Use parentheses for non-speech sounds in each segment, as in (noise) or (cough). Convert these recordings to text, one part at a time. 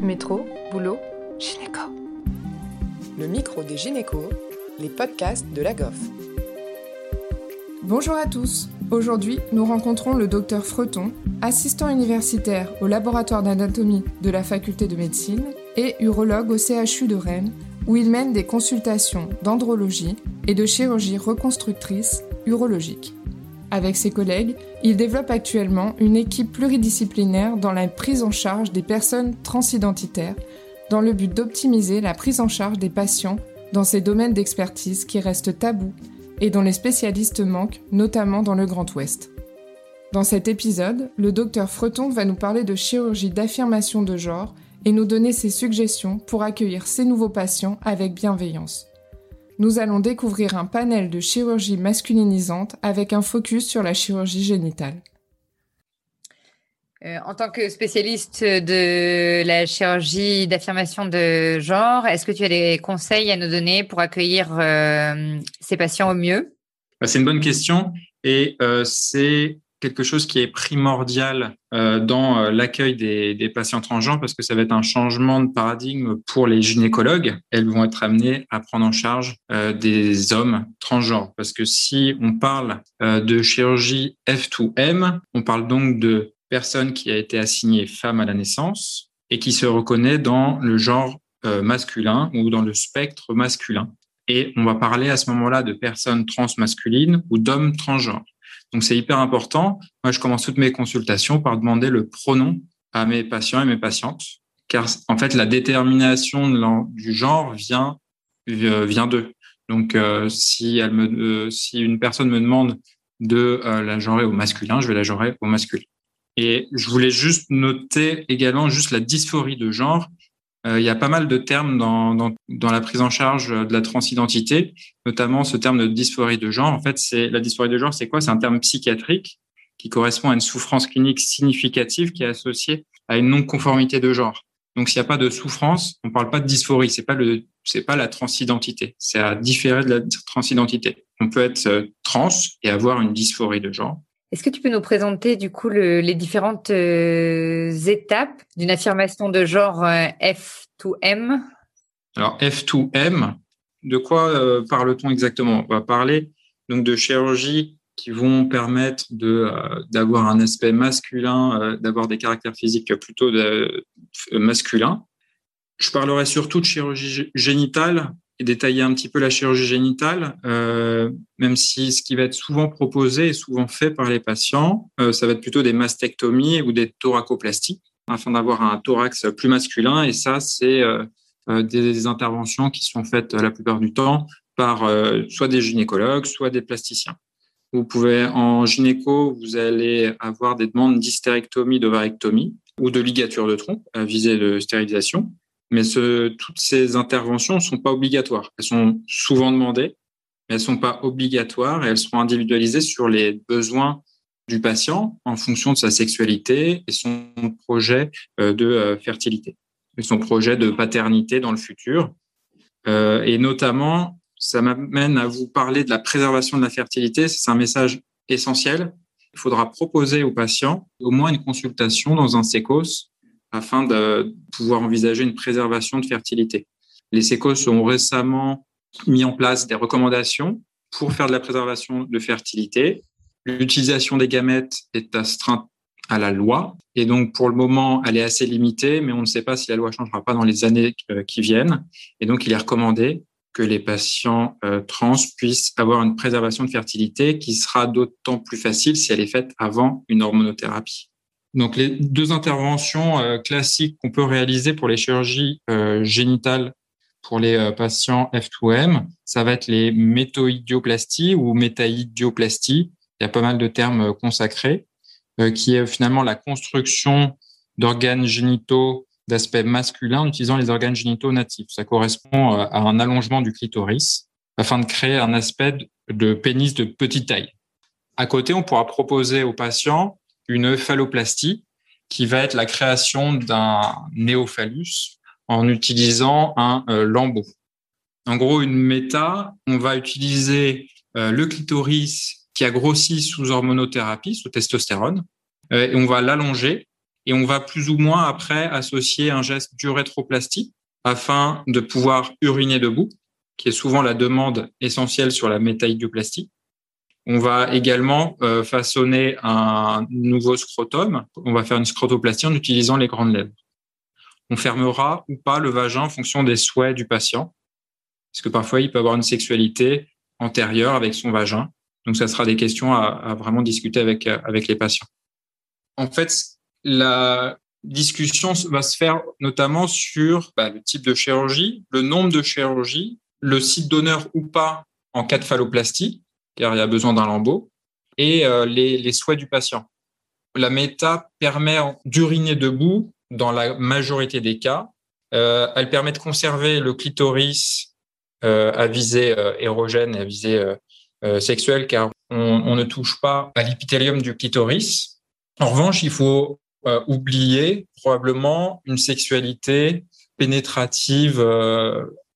Métro, boulot, gynéco. Le micro des gynécos, les podcasts de la GOF. Bonjour à tous. Aujourd'hui, nous rencontrons le docteur Freton, assistant universitaire au laboratoire d'anatomie de la faculté de médecine et urologue au CHU de Rennes, où il mène des consultations d'andrologie et de chirurgie reconstructrice urologique. Avec ses collègues, il développe actuellement une équipe pluridisciplinaire dans la prise en charge des personnes transidentitaires, dans le but d'optimiser la prise en charge des patients dans ces domaines d'expertise qui restent tabous et dont les spécialistes manquent, notamment dans le Grand Ouest. Dans cet épisode, le docteur Freton va nous parler de chirurgie d'affirmation de genre et nous donner ses suggestions pour accueillir ces nouveaux patients avec bienveillance nous allons découvrir un panel de chirurgie masculinisante avec un focus sur la chirurgie génitale. Euh, en tant que spécialiste de la chirurgie d'affirmation de genre, est-ce que tu as des conseils à nous donner pour accueillir euh, ces patients au mieux? Bah, C'est une bonne question et euh, c'est quelque chose qui est primordial euh, dans euh, l'accueil des, patients transgenres parce que ça va être un changement de paradigme pour les gynécologues. Elles vont être amenées à prendre en charge euh, des hommes transgenres parce que si on parle de chirurgie F2M, on parle donc de personne qui a été assignée femme à la naissance et qui se reconnaît dans le genre masculin ou dans le spectre masculin. Et on va parler à ce moment-là de personnes transmasculines ou d'hommes transgenres. Donc, c'est hyper important. Moi, je commence toutes mes consultations par demander le pronom à mes patients et mes patientes, car en fait, la détermination du genre vient euh, vient d'eux. Donc, euh, si me, euh, une personne me demande de la genrer au masculin, je vais la genrer au masculin. Et je voulais juste noter également juste la dysphorie de genre il y a pas mal de termes dans, dans, dans, la prise en charge de la transidentité, notamment ce terme de dysphorie de genre. En fait, c'est la dysphorie de genre, c'est quoi? C'est un terme psychiatrique qui correspond à une souffrance clinique significative qui est associée à une non-conformité de genre. Donc, s'il n'y a pas de souffrance, on ne parle pas de dysphorie. C'est pas le, c'est pas la transidentité. C'est à différer de la transidentité. On peut être euh, trans et avoir une dysphorie de genre. Est-ce que tu peux nous présenter du coup les différentes euh, étapes d'une affirmation de genre euh, F2M Alors F2M, de quoi euh, parle-t-on exactement? On va parler de chirurgies qui vont permettre d'avoir un aspect masculin, d'avoir des caractères physiques plutôt masculins. Je parlerai surtout de chirurgie génitale et détailler un petit peu la chirurgie génitale, euh, même si ce qui va être souvent proposé et souvent fait par les patients, euh, ça va être plutôt des mastectomies ou des thoracoplasties, afin d'avoir un thorax plus masculin. Et ça, c'est euh, euh des interventions qui sont faites la plupart du temps par euh, soit des gynécologues, soit des plasticiens. Vous pouvez, en gynéco, vous allez avoir des demandes d'hystérectomie, d'ovarectomie ou de ligature de tronc visée de stérilisation. Mais toutes ces interventions ne sont pas obligatoires. Elles sont souvent demandées, mais elles ne sont pas obligatoires et elles seront individualisées sur les besoins du patient en fonction de sa sexualité et son projet euh, de euh, fertilité, et son projet de paternité dans le futur. Euh, et notamment, ça m'amène à vous parler de la préservation de la fertilité. C'est un message essentiel. Il faudra proposer aux patients au moins une consultation dans un sécos afin de pouvoir envisager une préservation de fertilité. Les SECOS ont récemment mis en place des recommandations pour faire de la préservation de fertilité. L'utilisation des gamètes est astreinte à la loi et donc pour le moment elle est assez limitée, mais on ne sait pas si la loi changera pas dans les années euh, qui viennent. Et donc il est recommandé que les patients euh, trans puissent avoir une préservation de fertilité qui sera d'autant plus facile si elle est faite avant une hormonothérapie. Donc les deux interventions euh, classiques qu'on peut réaliser pour les chirurgies euh, génitales pour les euh, patients F2M, ça va être les métoidioplasties ou métaïdioplasties. Il y a pas mal de termes consacrés, qui est finalement la construction d'organes génitaux d'aspect masculin en utilisant les organes génitaux natifs. Ça correspond à un allongement du clitoris afin de créer un aspect de pénis de petite taille. À côté, on pourra proposer aux patients une phalloplastie qui va être la création d'un néophallus en utilisant un euh, lambeau. En gros, une méta, on va utiliser euh, le clitoris qui a grossi sous hormonothérapie, sous testostérone, euh, et on va l'allonger Et on va plus ou moins après associer un geste d'urétroplastie afin de pouvoir uriner debout, qui est souvent la demande essentielle sur la métaïdioplastie. On va également euh, façonner un nouveau scrotum. On va faire une scrotoplastie en utilisant les grandes lèvres. On fermera ou pas le vagin en fonction des souhaits du patient, parce que parfois il peut avoir une sexualité antérieure avec son vagin. Donc, ça sera des questions à, vraiment discuter avec, avec les patients. En fait, la discussion va se faire notamment sur bah, le type de chirurgie, le nombre de chirurgies, le site d'honneur ou pas en cas de phalloplastie, car il y a besoin d'un lambeau, et euh, les, les, souhaits du patient. La méta permet d'uriner debout dans la majorité des cas. Euh, elle permet de conserver le clitoris euh, à visée euh, érogène et à visée sexuelle, car on, on, ne touche pas à l'épithélium du clitoris. En revanche, il faut oublier probablement une sexualité pénétrative,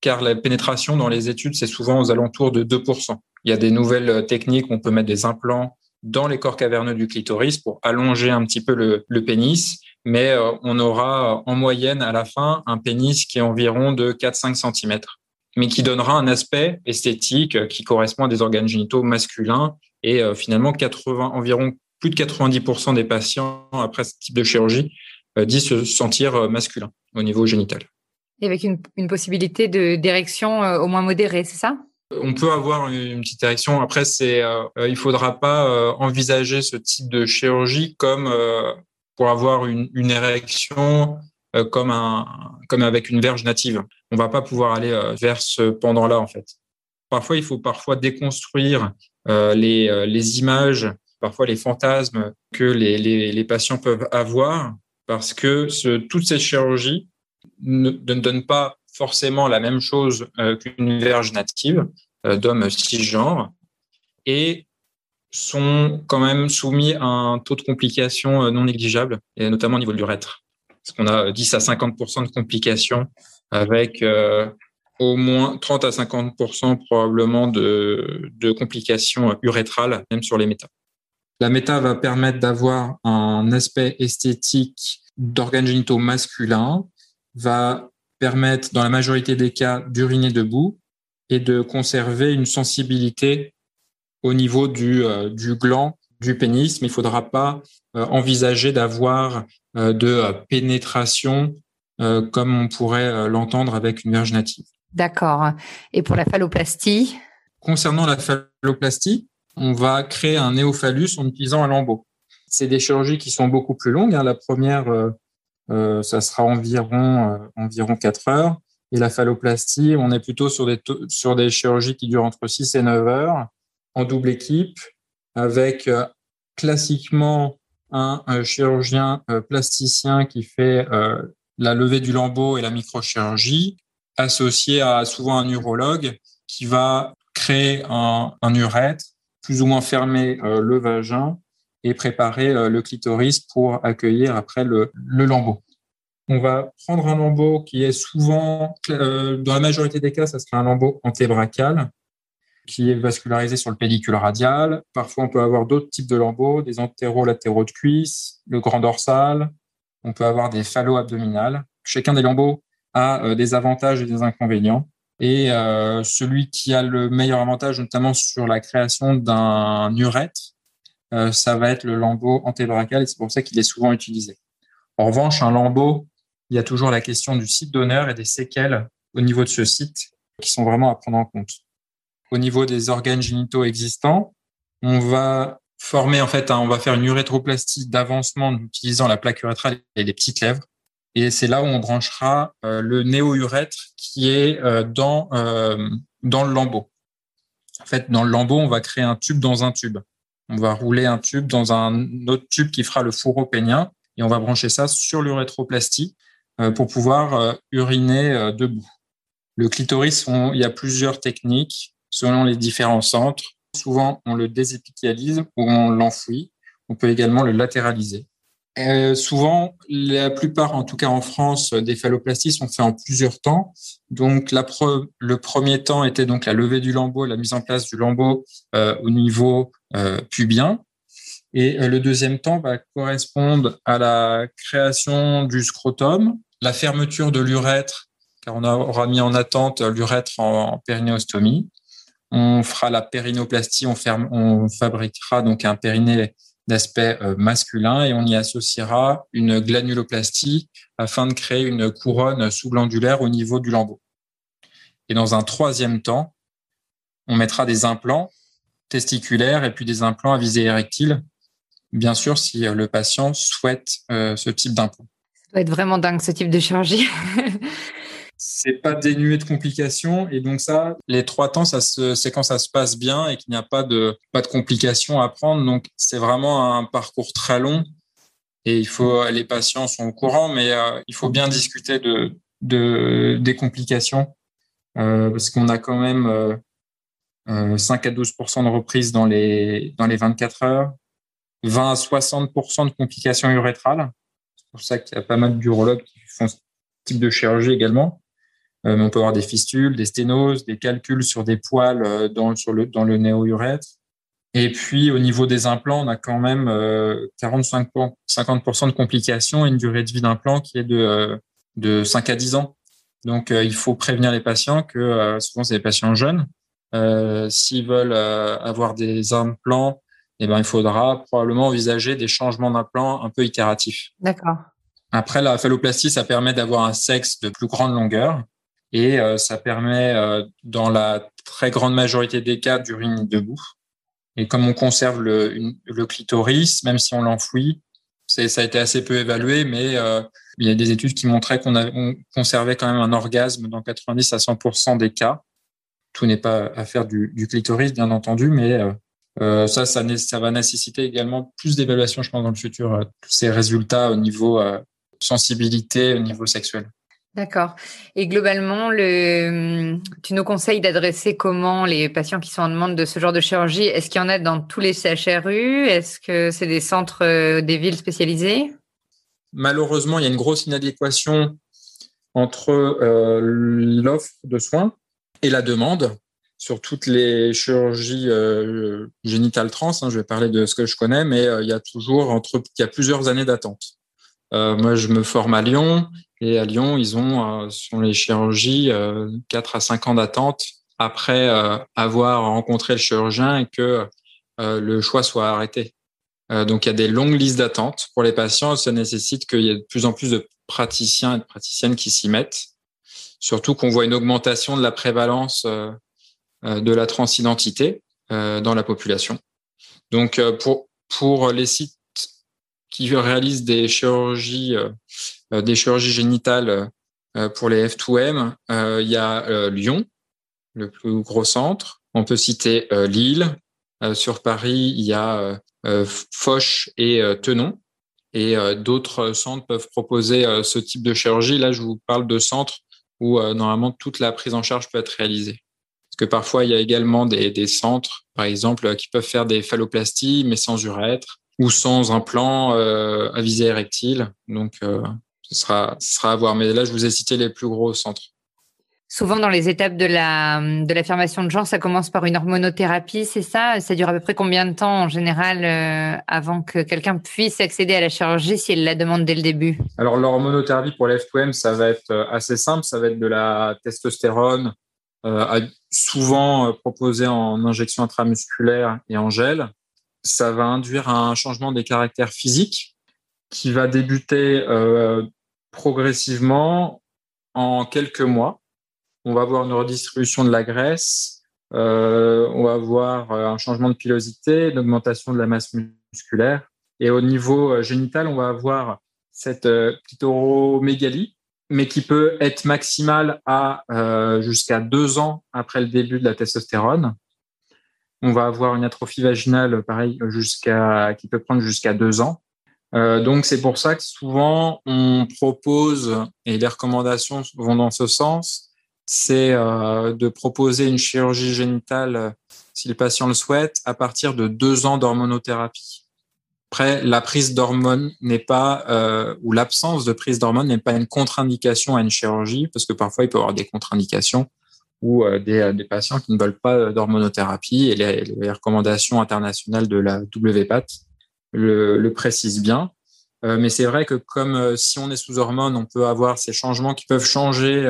car la pénétration dans les études, c'est souvent aux alentours de 2%. Il y a des nouvelles techniques, on peut mettre des implants dans les corps caverneux du clitoris pour allonger un petit peu le, pénis, mais on aura en moyenne à la fin un pénis qui est environ de 4-5 cm mais qui donnera un aspect esthétique euh, qui correspond à des organes génitaux masculins. Et euh, finalement, 80, environ plus de 90% des patients après ce type de chirurgie euh, disent se sentir masculins au niveau génital. Et avec une, possibilité d'érection au moins modérée, c'est ça? On peut avoir une petite érection. Après, c'est, euh, il faudra pas envisager ce type de chirurgie comme pour avoir une, érection euh, comme un comme avec une verge native. On va pas pouvoir aller euh, vers ce pendant-là en fait. Parfois, il faut parfois déconstruire euh, les, les images, parfois les fantasmes que les, les, patients peuvent avoir, parce que toutes ces chirurgies ne, ne donnent pas forcément la même chose qu'une verge native d'hommes cisgenres et sont quand même soumis à un taux de complications non négligeable, et notamment au niveau de l'urètre parce qu'on a 10 à 50% de complications avec euh, au moins 30 à 50% probablement de, de complications urétrales, même sur les méta. La méta va permettre d'avoir un aspect esthétique d'organes génitaux masculins, va permettre dans la majorité des cas d'uriner debout et de conserver une sensibilité au niveau du, euh, du gland du pénis, mais il faudra pas euh, envisager d'avoir euh, de pénétration comme on pourrait l'entendre avec une verge native. D'accord. Et pour la phalloplastie? Concernant la phalloplastie, on va créer un néophallus en utilisant un lambeau. C'est des chirurgies qui sont beaucoup plus longues. Hein. La première, euh, ça sera environ environ 4 heures. Et la phalloplastie, on est plutôt sur des, sur des chirurgies qui durent entre 6 et 9 heures en double équipe avec classiquement un, chirurgien euh, plasticien qui fait euh, la levée du lambeau et la microchirurgie, associé à souvent un urologue qui va créer un, un urètre, plus ou moins fermer euh, le vagin et préparer le clitoris pour accueillir après le, lambeau. On va prendre un lambeau qui est souvent, dans la majorité des cas, ça sera un lambeau antébrachial, qui est vascularisé sur le pédicule radial. Parfois, on peut avoir d'autres types de lambeaux, des antéro-latéraux de cuisse, le grand dorsal. On peut avoir des phallo-abdominales. Chacun des lambeaux a euh, des avantages et des inconvénients. Et euh, celui qui a le meilleur avantage, notamment sur la création d'un urètre, euh, ça va être le lambeau antébrachial et c'est pour ça qu'il est souvent utilisé. En revanche, un lambeau, il y a toujours la question du site d'honneur et des séquelles au niveau de ce site qui sont vraiment à prendre en compte au niveau des organes génitaux existants. On va former, en fait, on va faire une urétroplastie d'avancement en utilisant la plaque urétrale et les petites lèvres. Et c'est là où on branchera euh, le néo-urètre qui est euh, dans, euh, dans le lambeau. En fait, dans le lambeau, on va créer un tube dans un tube. On va rouler un tube dans un autre tube qui fera le fourreau pénien et on va brancher ça sur l'urétroplastie pour pouvoir uriner debout. Le clitoris, il y a plusieurs techniques selon les différents centres. Souvent, on le désépithialise ou on l'enfouit. On peut également le latéraliser. Euh, souvent, la plupart, en tout cas en France, des phalloplasties sont faits en plusieurs temps. Donc, le premier temps était donc la levée du lambeau, la mise en place du lambeau euh, au niveau euh, pubien. Et le deuxième temps va correspondre à la création du scrotum, la fermeture de l'urètre, car on aura mis en attente l'urètre en, périnéostomie. On fera la périnoplastie, on, on fabriquera donc un périnée d'aspect masculin et on y associera une glanuloplastie afin de créer une couronne sous-glandulaire au niveau du lambeau. Et dans un troisième temps, on mettra des implants testiculaires et puis des implants à visée érectile, bien sûr si euh, le patient souhaite euh, ce type d'implant. Ça doit être vraiment dingue ce type de chirurgie. (laughs) c'est pas dénué de complications et donc ça, les trois temps, c'est quand ça se passe bien et qu'il n'y a pas de pas de complications à prendre. Donc c'est vraiment un parcours très long et il faut les patients sont au courant, mais euh, il faut bien discuter de, de des complications parce qu'on a quand même 5 euh, à 12 de reprise dans les, dans les 24 heures, 20 à 60% de complications urétrales. C'est pour ça qu'il y a pas mal d'urologues qui font ce type de chirurgie également. Euh, mais on peut avoir des fistules, des sténoses, des calculs sur des poils euh, dans, sur le, dans le néo-urètre. Et puis, au niveau des implants, on a quand même 45, 50% de complications et une durée de vie d'implant qui est de, de 5 à 10 ans. Donc, il faut prévenir les patients que souvent, c'est des patients jeunes euh, s'ils veulent euh, avoir des implants, eh ben, il faudra probablement envisager des changements d'implants un peu itératifs. D'accord. Après, la phalloplastie, ça permet d'avoir un sexe de plus grande longueur et euh, ça permet, dans la très grande majorité des cas, d'uriner debout. Et comme on conserve le, clitoris, même si on l'enfouit, ça a été assez peu évalué, mais il y a des études qui montraient qu'on conservait quand même un orgasme dans 90 à 100% des cas. Tout n'est pas affaire du, du, clitoris, bien entendu, mais euh, euh ça, ça, va nécessiter également plus d'évaluation, je pense, dans le futur, euh, ces résultats au niveau euh, sensibilité, au niveau sexuel. D'accord. Et globalement, le, tu nous conseilles d'adresser comment les patients qui sont en demande de ce genre de chirurgie? Est-ce qu'il y en a dans tous les CHRU Est-ce que c'est des centres, des villes spécialisées? Malheureusement, il y a une grosse inadéquation entre euh, l'offre de soins et la demande sur toutes les chirurgies euh, génitales trans. Hein, je vais parler de ce que je connais, mais euh, il y a toujours entre il y a plusieurs années d'attente. Euh, moi, je me forme à Lyon et à Lyon, ils ont sur les chirurgies 4 à 5 ans d'attente après avoir rencontré le chirurgien et que le choix soit arrêté. donc, il y a des longues listes d'attente pour les patients. Ça nécessite qu'il y ait de plus en plus de praticiens et de praticiennes qui s'y mettent surtout qu'on voit une augmentation de la prévalence euh, euh, de la transidentité euh, dans la population. Donc, pour, pour les sites qui réalisent des chirurgies, des chirurgies génitales pour les F2M, il y a Lyon, le plus gros centre. On peut citer Lille. sur Paris, il y a Foch et Tenon. Et d'autres centres peuvent proposer ce type de chirurgie. Là, je vous parle de centres où euh, normalement toute la prise en charge peut être réalisée. Parce que parfois, il y a également des, des centres, par exemple, qui peuvent faire des phalloplasties, mais sans urètre ou sans implant euh, à visée érectile. Donc, euh, ce, sera, ce sera à voir. Mais là, je vous ai cité les plus gros centres. Souvent, dans les étapes de la de l'affirmation de genre, ça commence par une hormonothérapie, c'est ça? Ça dure à peu près combien de temps en général euh, avant que quelqu'un puisse accéder à la chirurgie s'il la demande dès le début? Alors, l'hormonothérapie pour l'F2M, ça va être euh, assez simple. Ça va être de la testostérone, euh, souvent euh, proposée en injection intramusculaire et en gel. Ça va induire un changement des caractères physiques qui va débuter euh, progressivement en quelques mois on va avoir une redistribution de la graisse, euh, on va avoir euh, un changement de pilosité, une augmentation de la masse musculaire. Et au niveau génital, on va avoir cette clitoromégalie, mais qui peut être maximale à jusqu'à deux ans après le début de la testostérone. On va avoir une atrophie vaginale, pareil, jusqu'à qui peut prendre jusqu'à deux ans. donc c'est pour ça que souvent on propose et les recommandations vont dans ce sens c'est euh, de proposer une chirurgie génitale, euh, si le patient le souhaite, à partir de deux ans d'hormonothérapie. Après, la prise d'hormones n'est pas, euh, ou l'absence de prise d'hormones n'est pas une contre-indication à une chirurgie, parce que parfois il peut y avoir des contre-indications ou des, des, patients qui ne veulent pas d'hormonothérapie et les, les, recommandations internationales de la WPAT le, précise bien. mais c'est vrai que comme si on est sous hormones, on peut avoir ces changements qui peuvent changer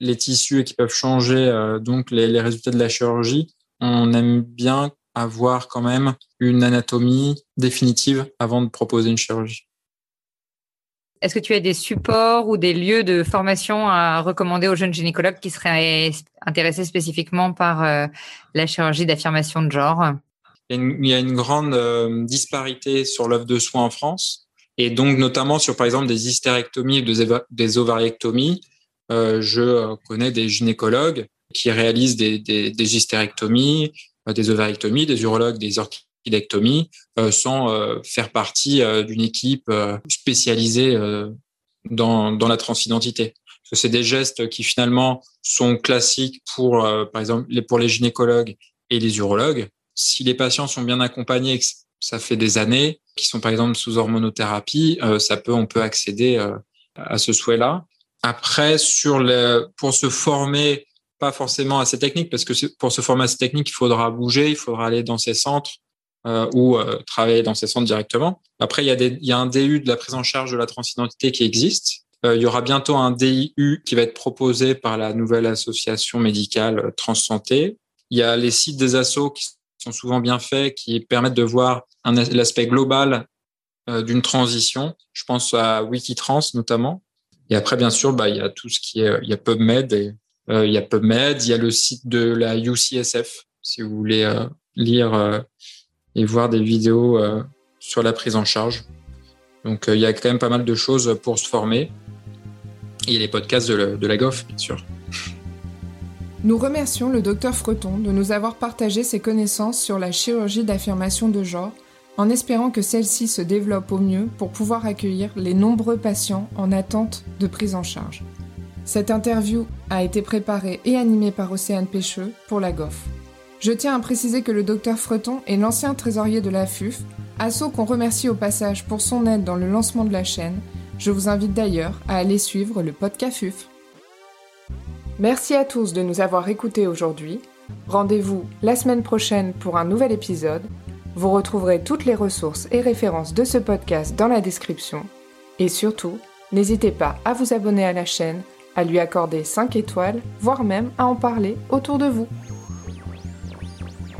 les tissus et qui peuvent changer donc les, résultats de la chirurgie. On aime bien avoir quand même une anatomie définitive avant de proposer une chirurgie. Est-ce que tu as des supports ou des lieux de formation à recommander aux jeunes gynécologues qui seraient intéressés spécifiquement par euh, la chirurgie d'affirmation de genre? Il y a une, grande euh, disparité sur l'offre de soins en France et donc notamment sur par exemple des hystérectomies ou des, ovariectomies. Euh, je connais des gynécologues qui réalisent des, des, hystérectomies, des ovariectomies, des urologues, des orchidectomies, sans faire partie d'une équipe spécialisée dans, dans la transidentité que c'est des gestes qui finalement sont classiques pour, par exemple, pour les gynécologues et les urologues. Si les patients sont bien accompagnés, ça fait des années, qui sont par exemple sous hormonothérapie, ça peut, on peut accéder à ce souhait-là. Après, sur le, pour se former pas forcément à ces techniques, parce que pour se former à ces techniques, il faudra bouger, il faudra aller dans ces centres euh, ou euh, travailler dans ces centres directement. Après, il y, a y a un DU de la prise en charge de la transidentité qui existe. Euh, il y aura bientôt un DIU qui va être proposé par la nouvelle association médicale Transsanté. Il y a les sites des assos qui sont souvent bien faits, qui permettent de voir l'aspect global d'une transition. Je pense à Wikitrans notamment. Et après, bien sûr, bah, il y a tout ce qui est, il y a PubMed et euh, il y a PubMed, il y a le site de la UCSF, si vous voulez euh, lire euh, et voir des vidéos sur la prise en charge. Donc il y a quand même pas mal de choses pour se former. Et les podcasts de, la GOF, bien sûr. Nous remercions le docteur Freton de nous avoir partagé ses connaissances sur la chirurgie d'affirmation de genre, en espérant que celle-ci se développe au mieux pour pouvoir accueillir les nombreux patients en attente de prise en charge. Cette interview a été préparée et animée par Océane Pêcheux pour la GOF. Je tiens à préciser que le docteur Freton est l'ancien trésorier de la FUF, assaut qu'on remercie au passage pour son aide dans le lancement de la chaîne. Je vous invite d'ailleurs à aller suivre le podcast FUF. Merci à tous de nous avoir écoutés aujourd'hui. Rendez-vous la semaine prochaine pour un nouvel épisode. Vous retrouverez toutes les ressources et références de ce podcast dans la description. Et surtout, n'hésitez pas à vous abonner à la chaîne à lui accorder 5 étoiles, voire même à en parler autour de vous.